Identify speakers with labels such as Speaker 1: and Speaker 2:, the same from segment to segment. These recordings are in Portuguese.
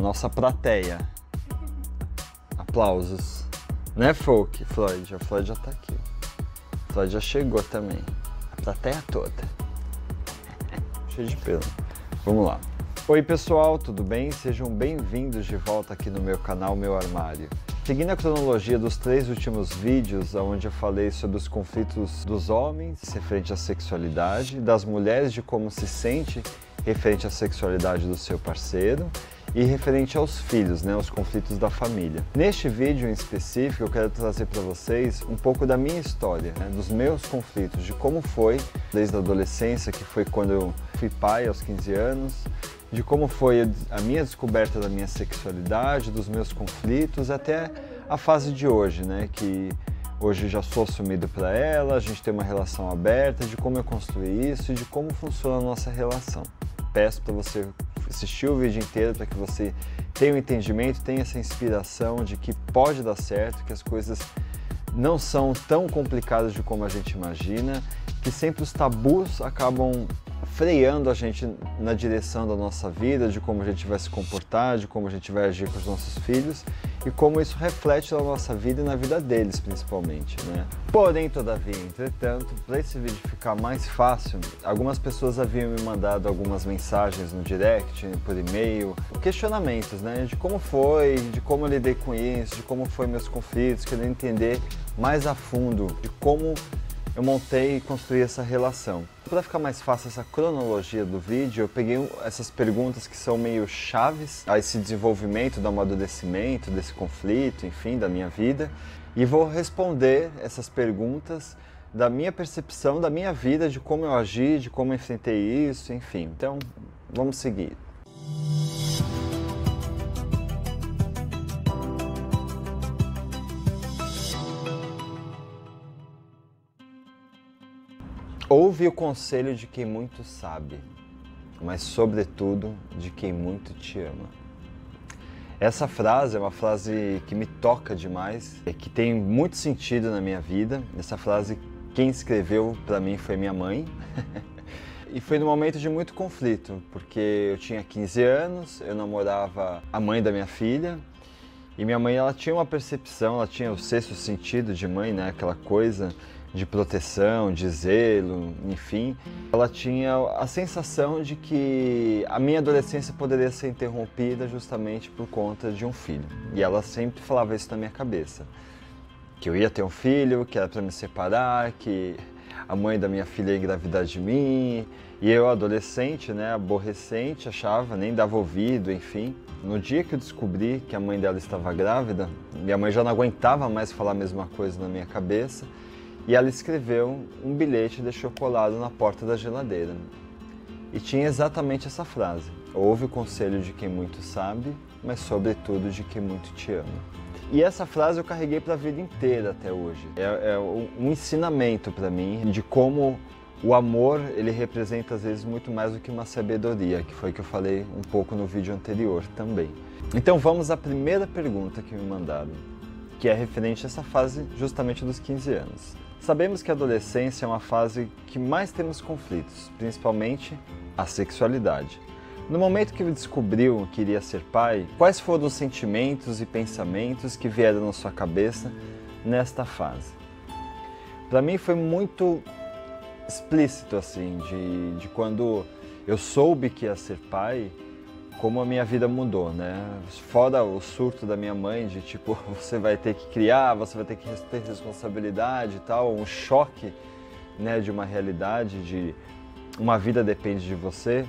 Speaker 1: nossa plateia. Aplausos. Né, Folk? Floyd, a Floyd já tá aqui. Floyd já chegou também. A plateia toda. Cheio de pelo. Vamos lá. Oi pessoal, tudo bem? Sejam bem-vindos de volta aqui no meu canal Meu Armário. Seguindo a cronologia dos três últimos vídeos, onde eu falei sobre os conflitos dos homens referente à sexualidade, das mulheres de como se sente referente à sexualidade do seu parceiro e referente aos filhos, né, os conflitos da família. Neste vídeo em específico, eu quero trazer para vocês um pouco da minha história, né, dos meus conflitos, de como foi desde a adolescência, que foi quando eu fui pai aos 15 anos, de como foi a minha descoberta da minha sexualidade, dos meus conflitos, até a fase de hoje, né, que hoje já sou assumido para ela, a gente tem uma relação aberta, de como eu construí isso e de como funciona a nossa relação. Peço para você assistir o vídeo inteiro para que você tenha um entendimento, tenha essa inspiração de que pode dar certo, que as coisas não são tão complicadas de como a gente imagina, que sempre os tabus acabam freando a gente na direção da nossa vida, de como a gente vai se comportar, de como a gente vai agir com os nossos filhos e como isso reflete na nossa vida e na vida deles, principalmente. Né? Porém, todavia, entretanto, para esse vídeo ficar mais fácil, algumas pessoas haviam me mandado algumas mensagens no direct, por e-mail, questionamentos né? de como foi, de como lidei com isso, de como foi meus conflitos, querendo entender mais a fundo de como eu montei e construí essa relação. Para ficar mais fácil essa cronologia do vídeo, eu peguei essas perguntas que são meio chaves a esse desenvolvimento, do amadurecimento, desse conflito, enfim, da minha vida, e vou responder essas perguntas da minha percepção, da minha vida, de como eu agi, de como eu enfrentei isso, enfim. Então, vamos seguir. Ouve o conselho de quem muito sabe, mas, sobretudo, de quem muito te ama. Essa frase é uma frase que me toca demais, que tem muito sentido na minha vida. Essa frase, quem escreveu para mim foi minha mãe. e foi num momento de muito conflito, porque eu tinha 15 anos, eu namorava a mãe da minha filha, e minha mãe ela tinha uma percepção, ela tinha o sexto sentido de mãe, né? Aquela coisa de proteção, de zelo, enfim, ela tinha a sensação de que a minha adolescência poderia ser interrompida justamente por conta de um filho. E ela sempre falava isso na minha cabeça. Que eu ia ter um filho, que era para me separar, que a mãe da minha filha ia engravidar de mim. E eu, adolescente, né, aborrecente, achava, nem dava ouvido, enfim. No dia que eu descobri que a mãe dela estava grávida, minha mãe já não aguentava mais falar a mesma coisa na minha cabeça e ela escreveu um bilhete e deixou colado na porta da geladeira. E tinha exatamente essa frase: Ouve o conselho de quem muito sabe, mas sobretudo de quem muito te ama. E essa frase eu carreguei para a vida inteira até hoje. É, é um ensinamento para mim de como o amor ele representa às vezes muito mais do que uma sabedoria, que foi que eu falei um pouco no vídeo anterior também. Então vamos à primeira pergunta que me mandaram, que é referente a essa fase justamente dos 15 anos. Sabemos que a adolescência é uma fase que mais temos conflitos, principalmente a sexualidade. No momento que descobriu que iria ser pai, quais foram os sentimentos e pensamentos que vieram na sua cabeça nesta fase? Para mim foi muito explícito assim, de, de quando eu soube que ia ser pai, como a minha vida mudou, né? Fora o surto da minha mãe de tipo, você vai ter que criar, você vai ter que ter responsabilidade e tal, um choque, né, de uma realidade de uma vida depende de você.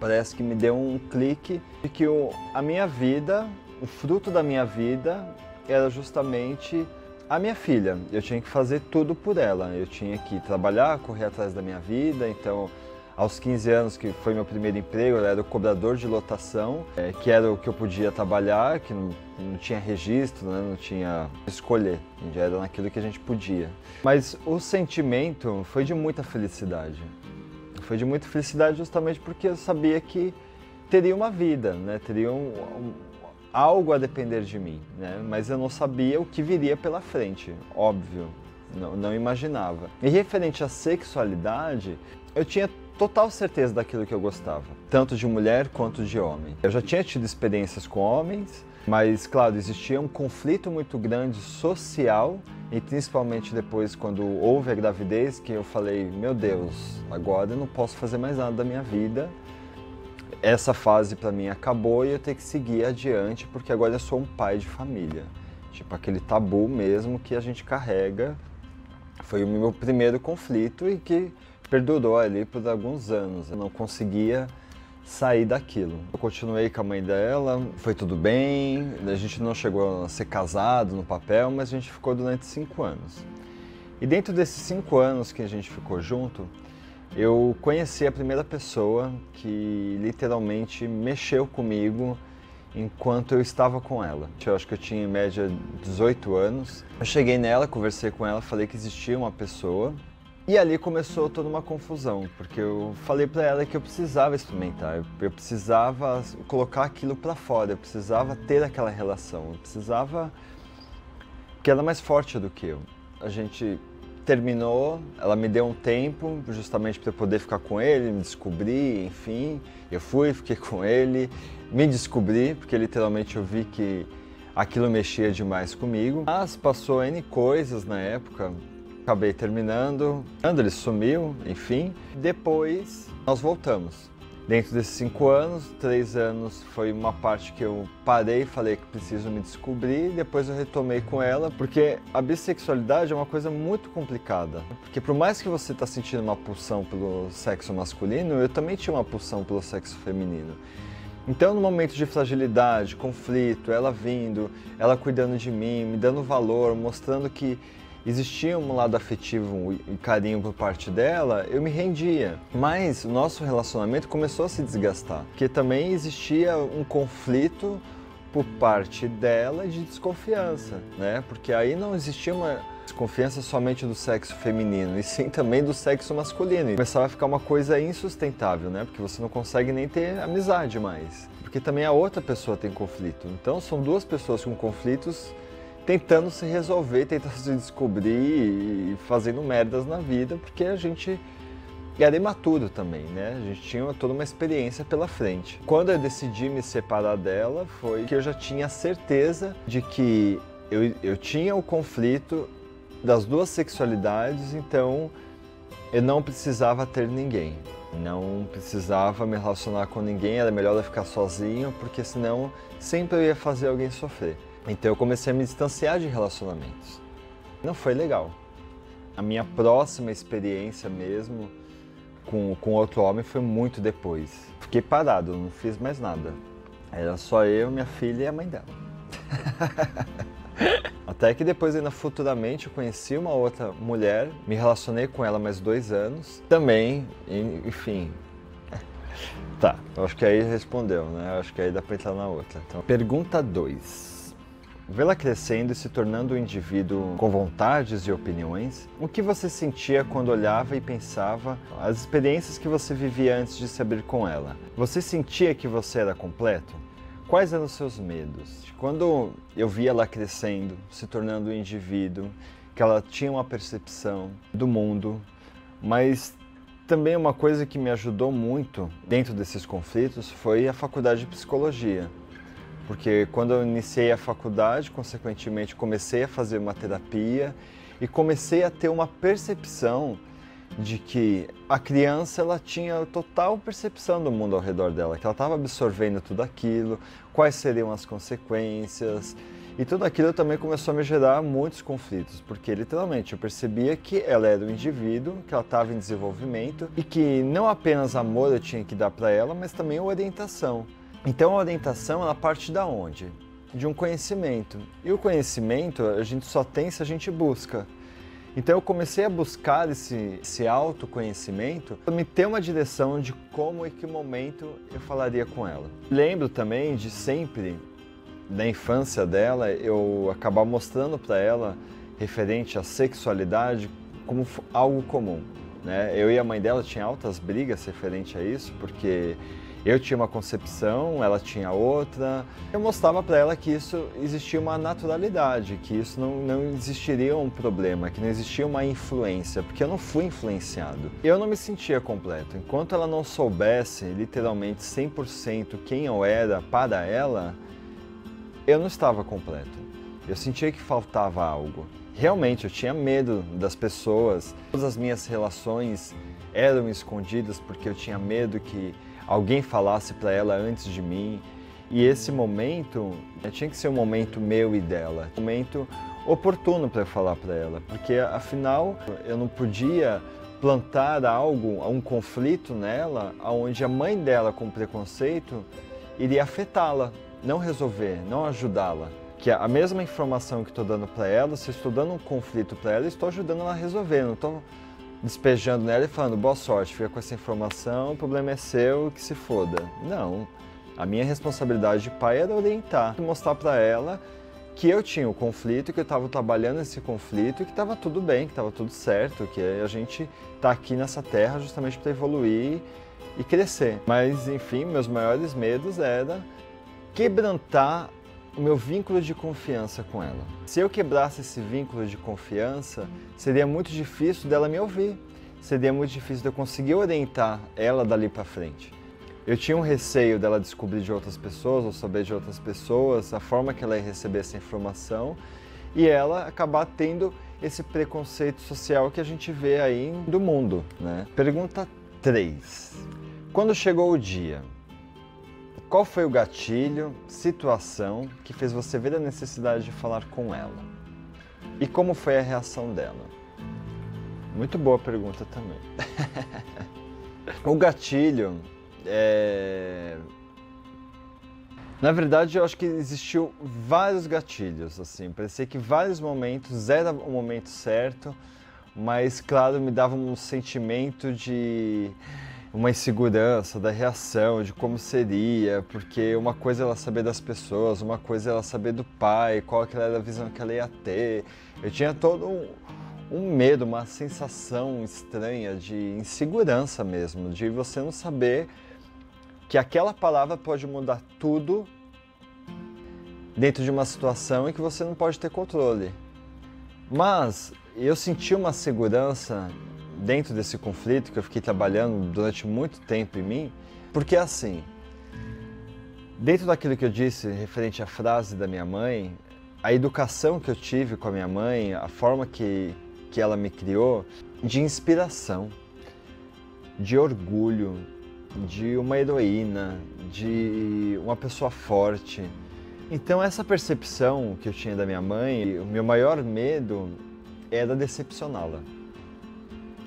Speaker 1: Parece que me deu um clique de que o, a minha vida, o fruto da minha vida era justamente a minha filha. Eu tinha que fazer tudo por ela. Eu tinha que trabalhar, correr atrás da minha vida, então aos 15 anos, que foi meu primeiro emprego, eu era o cobrador de lotação, é, que era o que eu podia trabalhar, que não, não tinha registro, né, não tinha escolher, era naquilo que a gente podia. Mas o sentimento foi de muita felicidade. Foi de muita felicidade justamente porque eu sabia que teria uma vida, né, teria um, um, algo a depender de mim, né, mas eu não sabia o que viria pela frente, óbvio, não, não imaginava. E referente à sexualidade, eu tinha total certeza daquilo que eu gostava, tanto de mulher quanto de homem. Eu já tinha tido experiências com homens, mas claro, existia um conflito muito grande social e principalmente depois quando houve a gravidez que eu falei, meu Deus, agora eu não posso fazer mais nada da minha vida. Essa fase para mim acabou e eu tenho que seguir adiante porque agora eu sou um pai de família. Tipo aquele tabu mesmo que a gente carrega. Foi o meu primeiro conflito e que perdurou ali por alguns anos. Eu não conseguia sair daquilo. Eu continuei com a mãe dela, foi tudo bem, a gente não chegou a ser casado no papel, mas a gente ficou durante cinco anos. E dentro desses cinco anos que a gente ficou junto, eu conheci a primeira pessoa que literalmente mexeu comigo enquanto eu estava com ela. Eu acho que eu tinha em média 18 anos. Eu cheguei nela, conversei com ela, falei que existia uma pessoa e ali começou toda uma confusão, porque eu falei para ela que eu precisava experimentar, eu precisava colocar aquilo para fora, eu precisava ter aquela relação, eu precisava que ela é mais forte do que eu. A gente terminou, ela me deu um tempo justamente para poder ficar com ele, me descobrir, enfim. Eu fui, fiquei com ele, me descobri, porque literalmente eu vi que aquilo mexia demais comigo. Mas passou N coisas na época, Acabei terminando, ele sumiu, enfim. Depois nós voltamos. Dentro desses cinco anos, três anos foi uma parte que eu parei e falei que preciso me descobrir. Depois eu retomei com ela, porque a bissexualidade é uma coisa muito complicada. Porque por mais que você está sentindo uma pulsão pelo sexo masculino, eu também tinha uma pulsão pelo sexo feminino. Então, no momento de fragilidade, conflito, ela vindo, ela cuidando de mim, me dando valor, mostrando que existia um lado afetivo e carinho por parte dela, eu me rendia. Mas o nosso relacionamento começou a se desgastar, porque também existia um conflito por parte dela de desconfiança, né? Porque aí não existia uma desconfiança somente do sexo feminino, e sim também do sexo masculino. E começava a ficar uma coisa insustentável, né? Porque você não consegue nem ter amizade mais. Porque também a outra pessoa tem conflito. Então são duas pessoas com conflitos tentando se resolver, tentando se descobrir e fazendo merdas na vida, porque a gente era imaturo também, né? A gente tinha toda uma experiência pela frente. Quando eu decidi me separar dela, foi que eu já tinha certeza de que eu, eu tinha o conflito das duas sexualidades, então eu não precisava ter ninguém. Não precisava me relacionar com ninguém, era melhor eu ficar sozinho, porque senão sempre eu ia fazer alguém sofrer. Então eu comecei a me distanciar de relacionamentos. Não foi legal. A minha próxima experiência mesmo com, com outro homem foi muito depois. Fiquei parado, não fiz mais nada. Era só eu, minha filha e a mãe dela. Até que depois, ainda futuramente, eu conheci uma outra mulher, me relacionei com ela mais dois anos. Também, enfim. Tá, acho que aí respondeu, né? Acho que aí dá pra entrar na outra. Então, pergunta 2. Vê-la crescendo e se tornando um indivíduo com vontades e opiniões, o que você sentia quando olhava e pensava as experiências que você vivia antes de se abrir com ela? Você sentia que você era completo? Quais eram os seus medos? Quando eu via ela crescendo, se tornando um indivíduo, que ela tinha uma percepção do mundo, mas também uma coisa que me ajudou muito dentro desses conflitos foi a faculdade de psicologia porque quando eu iniciei a faculdade, consequentemente comecei a fazer uma terapia e comecei a ter uma percepção de que a criança ela tinha total percepção do mundo ao redor dela, que ela estava absorvendo tudo aquilo, quais seriam as consequências. E tudo aquilo também começou a me gerar muitos conflitos, porque literalmente eu percebia que ela era um indivíduo, que ela estava em desenvolvimento e que não apenas amor eu tinha que dar para ela, mas também orientação. Então a orientação ela parte da onde? De um conhecimento. E o conhecimento a gente só tem se a gente busca. Então eu comecei a buscar esse, esse autoconhecimento para me ter uma direção de como e que momento eu falaria com ela. Lembro também de sempre, na infância dela, eu acabar mostrando para ela referente à sexualidade como algo comum. Né? Eu e a mãe dela tinha altas brigas referente a isso, porque Eu tinha uma concepção, ela tinha outra. Eu mostrava para ela que isso existia uma naturalidade, que isso não, não existiria um problema, que não existia uma influência, porque eu não fui influenciado. Eu não me sentia completo. Enquanto ela não soubesse literalmente 100% quem eu era para ela, eu não estava completo. Eu sentia que faltava algo. Realmente, eu tinha medo das pessoas. Todas as minhas relações eram escondidas porque eu tinha medo que alguém falasse para ela antes de mim. E esse momento tinha que ser um momento meu e dela, um momento oportuno para falar para ela, porque afinal eu não podia plantar algo, um conflito nela, onde a mãe dela com preconceito iria afetá-la, não resolver, não ajudá-la. Que a mesma informação que estou dando para ela, se estou dando um conflito para ela, estou ajudando ela a resolver, não estou despejando nela e falando boa sorte, fica com essa informação, o problema é seu, que se foda. Não. A minha responsabilidade de pai era orientar, mostrar para ela que eu tinha o conflito, que eu estava trabalhando esse conflito e que estava tudo bem, que estava tudo certo, que a gente está aqui nessa terra justamente para evoluir e crescer. Mas, enfim, meus maiores medos era quebrantar o meu vínculo de confiança com ela. Se eu quebrasse esse vínculo de confiança, seria muito difícil dela me ouvir. Seria muito difícil de eu conseguir orientar ela dali para frente. Eu tinha um receio dela descobrir de outras pessoas ou saber de outras pessoas a forma que ela ia receber essa informação e ela acabar tendo esse preconceito social que a gente vê aí do mundo. Né? Pergunta 3. Quando chegou o dia, qual foi o gatilho, situação que fez você ver a necessidade de falar com ela? E como foi a reação dela? Muito boa pergunta também. o gatilho é... Na verdade, eu acho que existiu vários gatilhos, assim. Parecia que vários momentos era o momento certo, mas, claro, me dava um sentimento de uma insegurança da reação, de como seria, porque uma coisa é ela saber das pessoas, uma coisa é ela saber do pai, qual que era a visão que ela ia ter. Eu tinha todo um, um medo, uma sensação estranha de insegurança mesmo, de você não saber que aquela palavra pode mudar tudo dentro de uma situação em que você não pode ter controle. Mas eu senti uma segurança dentro desse conflito que eu fiquei trabalhando durante muito tempo em mim, porque assim, dentro daquilo que eu disse referente à frase da minha mãe, a educação que eu tive com a minha mãe, a forma que, que ela me criou, de inspiração, de orgulho, de uma heroína, de uma pessoa forte. Então essa percepção que eu tinha da minha mãe, o meu maior medo era decepcioná-la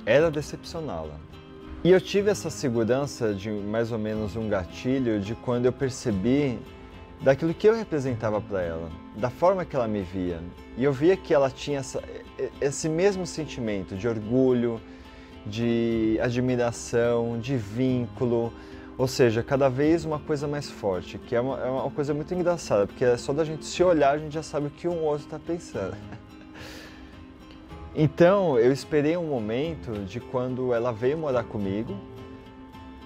Speaker 1: era decepcioná-la. E eu tive essa segurança de mais ou menos um gatilho de quando eu percebi daquilo que eu representava para ela, da forma que ela me via. E eu via que ela tinha essa, esse mesmo sentimento de orgulho, de admiração, de vínculo, ou seja, cada vez uma coisa mais forte, que é uma, é uma coisa muito engraçada, porque é só da gente se olhar a gente já sabe o que um outro está pensando. Então eu esperei um momento de quando ela veio morar comigo,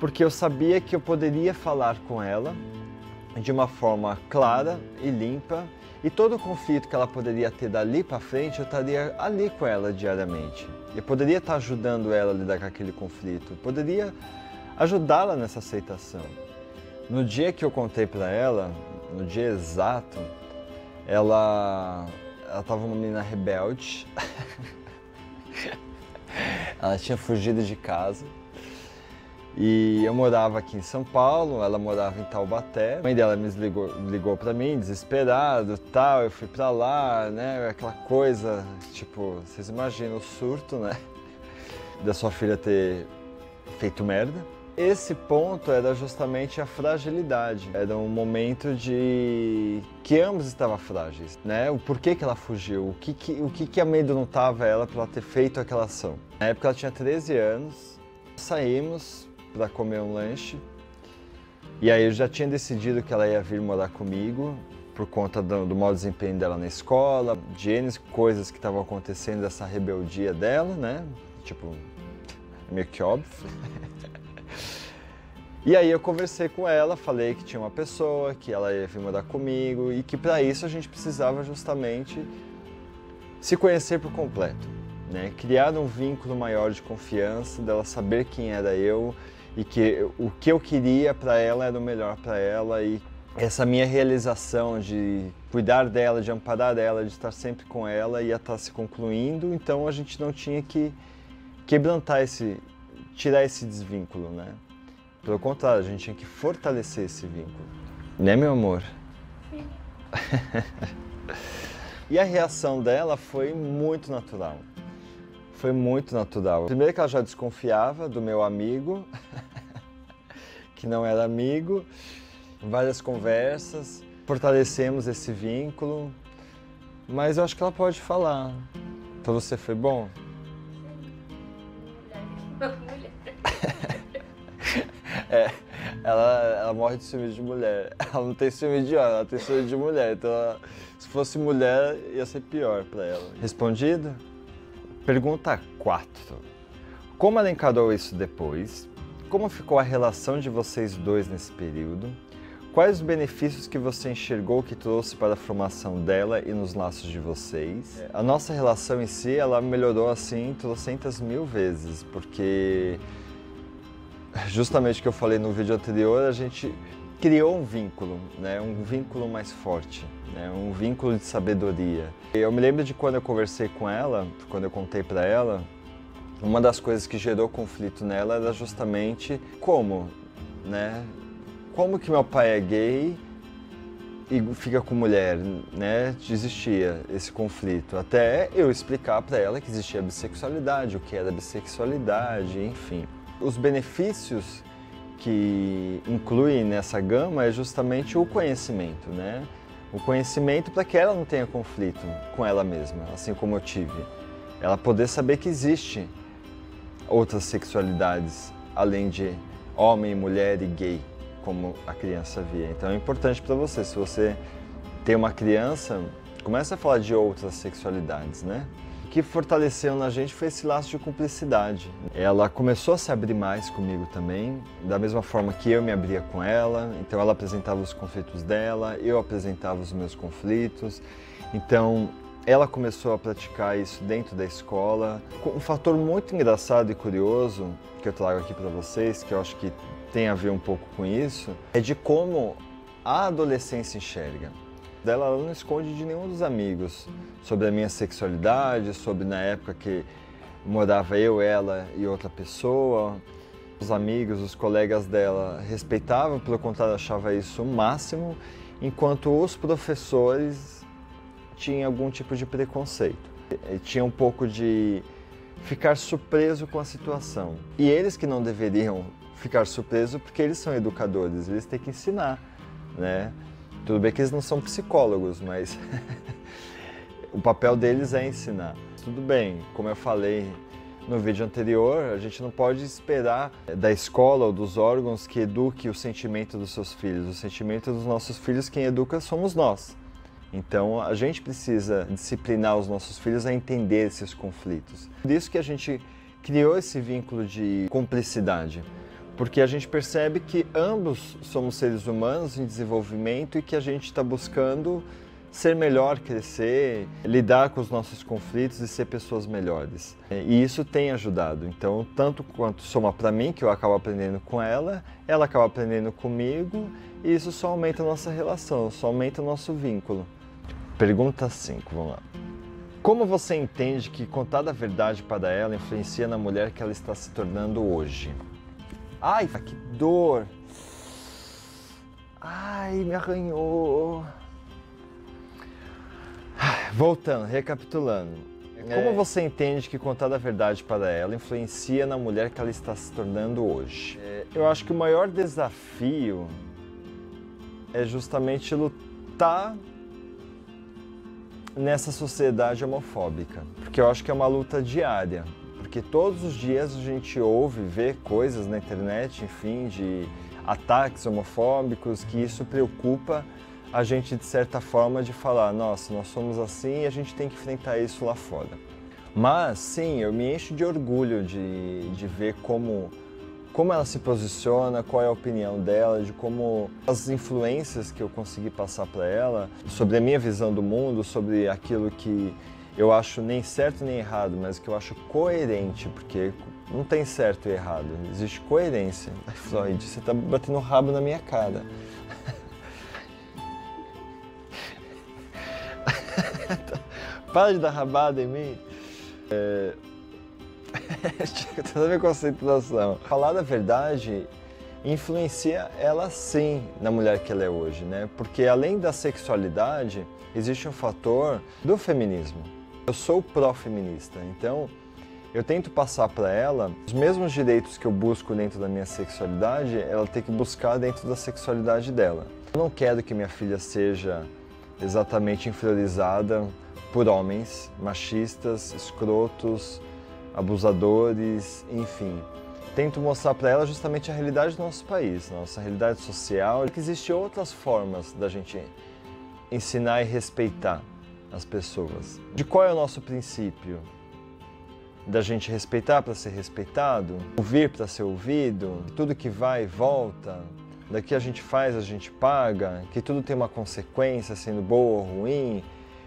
Speaker 1: porque eu sabia que eu poderia falar com ela de uma forma clara e limpa e todo o conflito que ela poderia ter dali para frente eu estaria ali com ela diariamente. Eu poderia estar ajudando ela a lidar com aquele conflito, poderia ajudá-la nessa aceitação. No dia que eu contei para ela, no dia exato, ela ela estava uma menina rebelde. ela tinha fugido de casa. E eu morava aqui em São Paulo, ela morava em Taubaté. A mãe dela me ligou, ligou para mim, desesperado, tal. Eu fui para lá, né? Aquela coisa, tipo, vocês imaginam o surto, né? Da sua filha ter feito merda. Esse ponto era justamente a fragilidade. Era um momento de que ambos estavam frágeis, né? O porquê que ela fugiu, o que que, o que, que amedrontava ela para ela ter feito aquela ação. Na época ela tinha 13 anos, saímos para comer um lanche e aí eu já tinha decidido que ela ia vir morar comigo por conta do, do mau desempenho dela na escola, de N coisas que estavam acontecendo, dessa rebeldia dela, né? Tipo, meio que óbvio. E aí eu conversei com ela, falei que tinha uma pessoa, que ela ia vir morar comigo e que para isso a gente precisava justamente se conhecer por completo, né? Criar um vínculo maior de confiança, dela saber quem era eu e que o que eu queria para ela era o melhor para ela e essa minha realização de cuidar dela, de amparar ela, de estar sempre com ela ia estar se concluindo, então a gente não tinha que quebrantar esse, tirar esse desvínculo, né? Pelo contrário, a gente tinha que fortalecer esse vínculo. Né, meu amor? Sim. e a reação dela foi muito natural. Foi muito natural. Primeiro que ela já desconfiava do meu amigo, que não era amigo, várias conversas, fortalecemos esse vínculo, mas eu acho que ela pode falar. Para você foi bom? Ela, ela morre de ciúme de mulher. Ela não tem ciúme de homem, ela tem ciúme de mulher. Então, ela, se fosse mulher, ia ser pior para ela. Respondido? Pergunta 4. Como ela encarou isso depois? Como ficou a relação de vocês dois nesse período? Quais os benefícios que você enxergou que trouxe para a formação dela e nos laços de vocês? A nossa relação em si, ela melhorou assim trocentas mil vezes, porque justamente o que eu falei no vídeo anterior, a gente criou um vínculo, né? um vínculo mais forte, né? um vínculo de sabedoria. Eu me lembro de quando eu conversei com ela, quando eu contei para ela, uma das coisas que gerou conflito nela era justamente como, né? Como que meu pai é gay e fica com mulher, né? Existia esse conflito. Até eu explicar para ela que existia bissexualidade, o que era bissexualidade, enfim. Os benefícios que incluem nessa gama é justamente o conhecimento, né? O conhecimento para que ela não tenha conflito com ela mesma, assim como eu tive. Ela poder saber que existe outras sexualidades além de homem, mulher e gay, como a criança via. Então é importante para você, se você tem uma criança, comece a falar de outras sexualidades, né? Que fortaleceu na gente foi esse laço de cumplicidade. Ela começou a se abrir mais comigo também, da mesma forma que eu me abria com ela. Então ela apresentava os conflitos dela, eu apresentava os meus conflitos. Então ela começou a praticar isso dentro da escola. Um fator muito engraçado e curioso que eu trago aqui para vocês, que eu acho que tem a ver um pouco com isso, é de como a adolescência enxerga. Dela ela não esconde de nenhum dos amigos sobre a minha sexualidade, sobre na época que morava eu, ela e outra pessoa. Os amigos, os colegas dela respeitavam, pelo contrário, achava isso o máximo, enquanto os professores tinha algum tipo de preconceito. Tinha um pouco de ficar surpreso com a situação. E eles que não deveriam ficar surpresos porque eles são educadores, eles têm que ensinar, né? Tudo bem que eles não são psicólogos, mas o papel deles é ensinar. Tudo bem, como eu falei no vídeo anterior, a gente não pode esperar da escola ou dos órgãos que eduque o sentimento dos seus filhos. O sentimento dos nossos filhos, quem educa somos nós. Então a gente precisa disciplinar os nossos filhos a entender esses conflitos. Por isso que a gente criou esse vínculo de cumplicidade, porque a gente percebe que ambos somos seres humanos em desenvolvimento e que a gente está buscando ser melhor, crescer, lidar com os nossos conflitos e ser pessoas melhores. E isso tem ajudado. Então, tanto quanto soma para mim, que eu acabo aprendendo com ela, ela acaba aprendendo comigo, e isso só aumenta a nossa relação, só aumenta o nosso vínculo. Pergunta 5, vamos lá. Como você entende que contar a verdade para ela influencia na mulher que ela está se tornando hoje? Ai, que dor! Ai, me arranhou! Voltando, recapitulando. Como é. você entende que contar a verdade para ela influencia na mulher que ela está se tornando hoje? É, eu acho que o maior desafio é justamente lutar nessa sociedade homofóbica, porque eu acho que é uma luta diária, porque todos os dias a gente ouve, vê coisas na internet, enfim, de ataques homofóbicos, que isso preocupa a gente de certa forma de falar, nossa, nós somos assim e a gente tem que enfrentar isso lá fora. Mas sim, eu me encho de orgulho de, de ver como como ela se posiciona, qual é a opinião dela, de como as influências que eu consegui passar para ela sobre a minha visão do mundo, sobre aquilo que eu acho nem certo nem errado, mas que eu acho coerente, porque não tem certo e errado, existe coerência. Ai, Floyd, você está batendo o rabo na minha cara. Para de dar rabada em mim. É... toda a minha concentração. Falar da verdade influencia ela sim na mulher que ela é hoje, né? Porque além da sexualidade, existe um fator do feminismo. Eu sou pró-feminista, então eu tento passar para ela os mesmos direitos que eu busco dentro da minha sexualidade, ela tem que buscar dentro da sexualidade dela. Eu não quero que minha filha seja exatamente inferiorizada por homens machistas, escrotos, abusadores, enfim. Tento mostrar para ela justamente a realidade do nosso país, nossa realidade social, que existem outras formas da gente ensinar e respeitar as pessoas. De qual é o nosso princípio? Da gente respeitar para ser respeitado, ouvir para ser ouvido, tudo que vai e volta, daqui a gente faz, a gente paga, que tudo tem uma consequência, sendo boa ou ruim,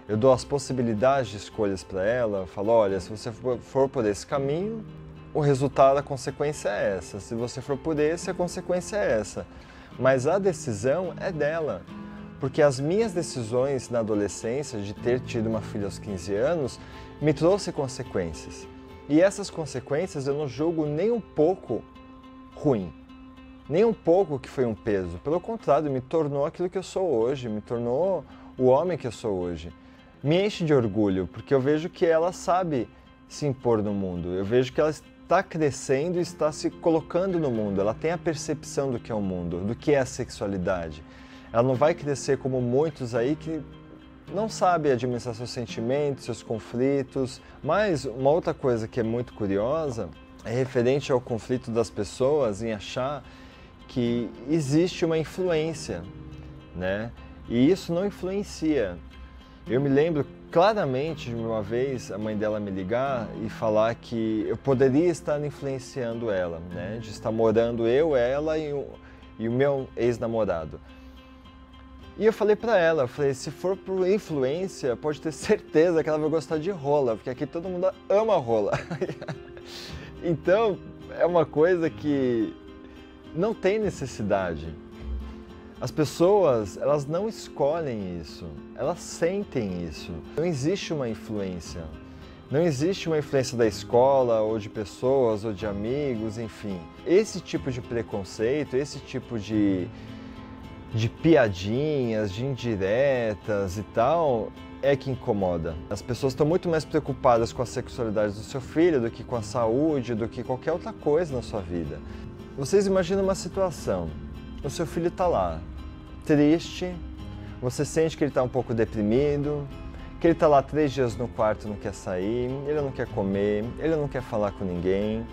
Speaker 1: eu dou as possibilidades de escolhas para ela, falo, olha, se você for por esse caminho, o resultado, a consequência é essa. Se você for por esse, a consequência é essa. Mas a decisão é dela. Porque as minhas decisões na adolescência, de ter tido uma filha aos 15 anos, me trouxe consequências. E essas consequências eu não julgo nem um pouco ruim, nem um pouco que foi um peso. Pelo contrário, me tornou aquilo que eu sou hoje, me tornou o homem que eu sou hoje me enche de orgulho, porque eu vejo que ela sabe se impor no mundo. Eu vejo que ela está crescendo e está se colocando no mundo. Ela tem a percepção do que é o mundo, do que é a sexualidade. Ela não vai crescer como muitos aí que não sabe administrar seus sentimentos, seus conflitos. Mas uma outra coisa que é muito curiosa é referente ao conflito das pessoas em achar que existe uma influência, né? E isso não influencia. Eu me lembro claramente de uma vez a mãe dela me ligar e falar que eu poderia estar influenciando ela, né? De estar morando eu, ela e o, e o meu ex-namorado. E eu falei para ela, falei, se for por influência, pode ter certeza que ela vai gostar de rola, porque aqui todo mundo ama rola. então, é uma coisa que não tem necessidade. As pessoas, elas não escolhem isso, elas sentem isso. Não existe uma influência. Não existe uma influência da escola, ou de pessoas, ou de amigos, enfim. Esse tipo de preconceito, esse tipo de, de piadinhas, de indiretas e tal, é que incomoda. As pessoas estão muito mais preocupadas com a sexualidade do seu filho do que com a saúde, do que qualquer outra coisa na sua vida. Vocês imaginam uma situação o seu filho está lá, triste, você sente que ele está um pouco deprimido, que ele está lá três dias no quarto não quer sair, ele não quer comer, ele não quer falar com ninguém.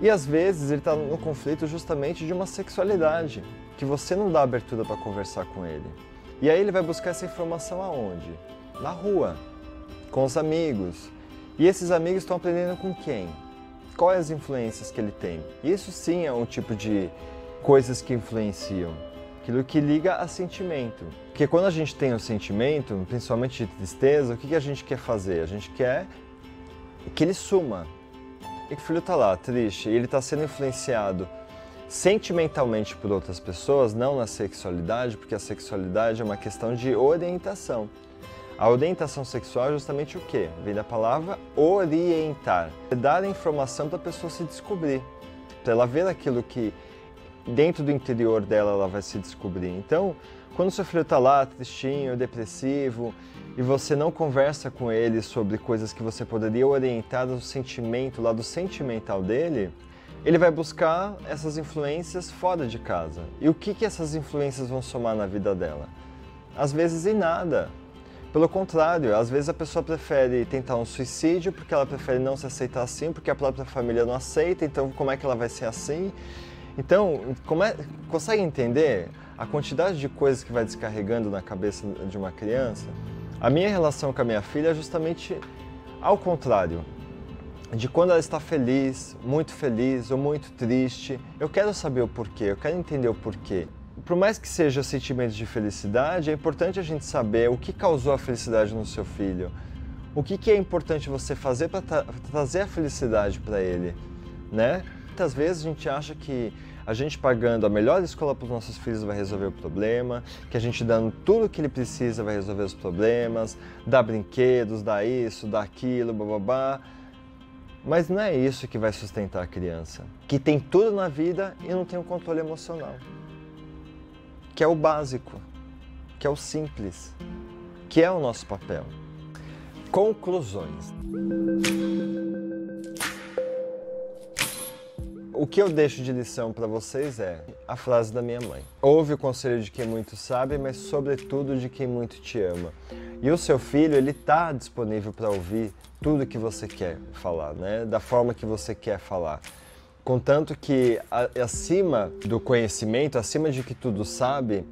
Speaker 1: E às vezes ele está no conflito justamente de uma sexualidade, que você não dá abertura para conversar com ele. E aí ele vai buscar essa informação aonde? Na rua, com os amigos. E esses amigos estão aprendendo com quem? Quais as influências que ele tem? Isso sim é um tipo de coisas que influenciam. Aquilo que liga a sentimento. Porque quando a gente tem um sentimento, principalmente de tristeza, o que a gente quer fazer? A gente quer que ele suma. E que o filho está lá, triste, e ele está sendo influenciado sentimentalmente por outras pessoas, não na sexualidade, porque a sexualidade é uma questão de orientação. A orientação sexual é justamente o quê? Vem da palavra orientar. É dar a informação para a pessoa se descobrir, para ela ver aquilo que dentro do interior dela ela vai se descobrir. Então, quando seu filho está lá, tristinho, depressivo, e você não conversa com ele sobre coisas que você poderia orientar do sentimento, lá do sentimental dele, ele vai buscar essas influências fora de casa. E o que, que essas influências vão somar na vida dela? Às vezes em nada. Pelo contrário, às vezes a pessoa prefere tentar um suicídio porque ela prefere não se aceitar assim, porque a própria família não aceita, então como é que ela vai ser assim? Então, é, consegue entender a quantidade de coisas que vai descarregando na cabeça de uma criança? A minha relação com a minha filha é justamente ao contrário. De quando ela está feliz, muito feliz ou muito triste. Eu quero saber o porquê, eu quero entender o porquê. Por mais que seja sentimento de felicidade, é importante a gente saber o que causou a felicidade no seu filho. O que, que é importante você fazer para tra trazer a felicidade para ele, né? Muitas vezes a gente acha que a gente pagando a melhor escola para os nossos filhos vai resolver o problema, que a gente dando tudo que ele precisa vai resolver os problemas, dar brinquedos, dar isso, dar aquilo, babá. Mas não é isso que vai sustentar a criança, que tem tudo na vida e não tem o um controle emocional. Que é o básico, que é o simples, que é o nosso papel. Conclusões. O que eu deixo de lição para vocês é a frase da minha mãe: Ouve o conselho de quem muito sabe, mas sobretudo de quem muito te ama. E o seu filho, ele está disponível para ouvir tudo que você quer falar, né? Da forma que você quer falar. Contanto que acima do conhecimento, acima de que tudo sabe,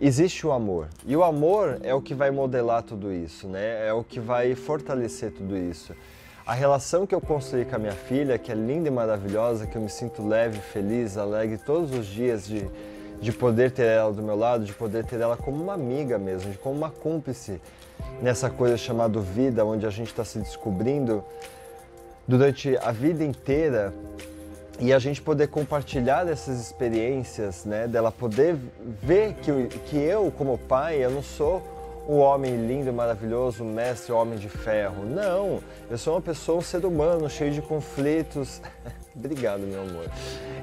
Speaker 1: existe o amor. E o amor é o que vai modelar tudo isso, né? É o que vai fortalecer tudo isso. A relação que eu construí com a minha filha, que é linda e maravilhosa, que eu me sinto leve, feliz, alegre todos os dias de, de poder ter ela do meu lado, de poder ter ela como uma amiga mesmo, de como uma cúmplice nessa coisa chamada vida, onde a gente está se descobrindo durante a vida inteira e a gente poder compartilhar dessas experiências, né, dela poder ver que, que eu, como pai, eu não sou o homem lindo, maravilhoso, mestre, homem de ferro. Não, eu sou uma pessoa, um ser humano cheio de conflitos. Obrigado, meu amor.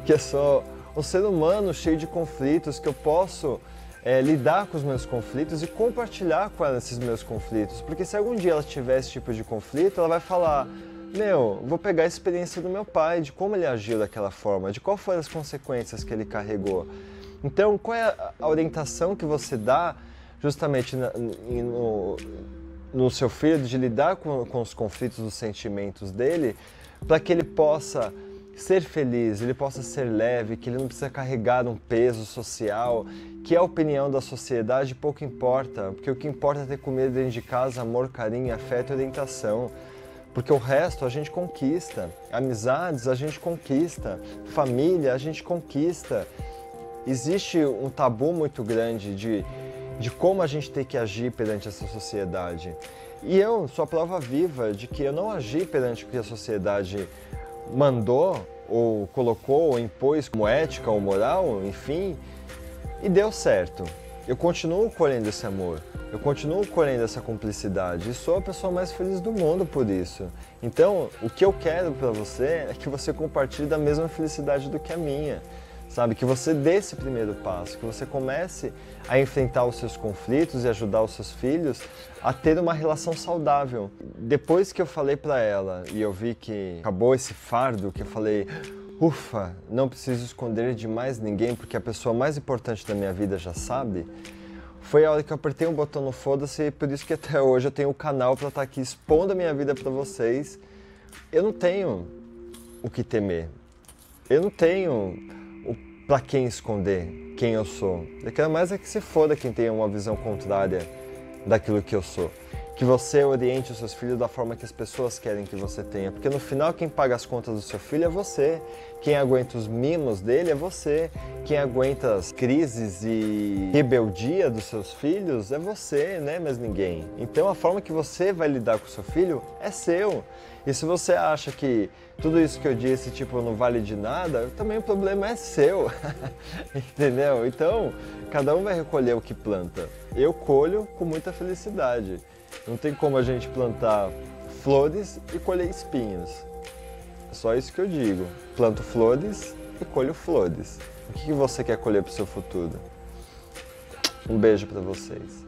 Speaker 1: Que eu sou um ser humano cheio de conflitos, que eu posso é, lidar com os meus conflitos e compartilhar com ela esses meus conflitos. Porque se algum dia ela tiver esse tipo de conflito, ela vai falar: Meu, vou pegar a experiência do meu pai, de como ele agiu daquela forma, de quais foram as consequências que ele carregou. Então, qual é a orientação que você dá justamente na, no, no, seu filho, de lidar com, com os conflitos, os sentimentos dele, para que ele possa ser feliz, ele possa ser leve, que ele não precisa carregar um peso social, que a opinião da sociedade pouco importa, porque o que importa é ter comida dentro de casa, amor, carinho, afeto e orientação. Porque o resto a gente conquista, amizades a gente conquista, família a gente conquista. Existe um tabu muito grande de de como a gente tem que agir perante essa sociedade. E eu sou a prova viva de que eu não agi perante o que a sociedade mandou, ou colocou, ou impôs como ética ou moral, enfim, e deu certo. Eu continuo colhendo esse amor, eu continuo colhendo essa cumplicidade e sou a pessoa mais feliz do mundo por isso. Então, o que eu quero para você é que você compartilhe da mesma felicidade do que a minha sabe? Que você dê esse primeiro passo, que você comece a enfrentar os seus conflitos e ajudar os seus filhos a ter uma relação saudável. Depois que eu falei para ela e eu vi que acabou esse fardo, que eu falei, ufa, não preciso esconder de mais ninguém porque a pessoa mais importante da minha vida já sabe. Foi a hora que eu apertei um botão no foda-se por isso que até hoje eu tenho o um canal para estar tá aqui expondo a minha vida para vocês. Eu não tenho o que temer. Eu não tenho para quem esconder quem eu sou. Eu quero mais é que se foda quem tem uma visão contrária daquilo que eu sou. Que você oriente os seus filhos da forma que as pessoas querem que você tenha. Porque no final, quem paga as contas do seu filho é você. Quem aguenta os mimos dele é você. Quem aguenta as crises e rebeldia dos seus filhos é você, né? Mas ninguém. Então a forma que você vai lidar com o seu filho é seu. E se você acha que tudo isso que eu disse, tipo, não vale de nada, também o problema é seu. Entendeu? Então, cada um vai recolher o que planta. Eu colho com muita felicidade. Não tem como a gente plantar flores e colher espinhos. É só isso que eu digo. Planto flores e colho flores. O que você quer colher para o seu futuro? Um beijo para vocês.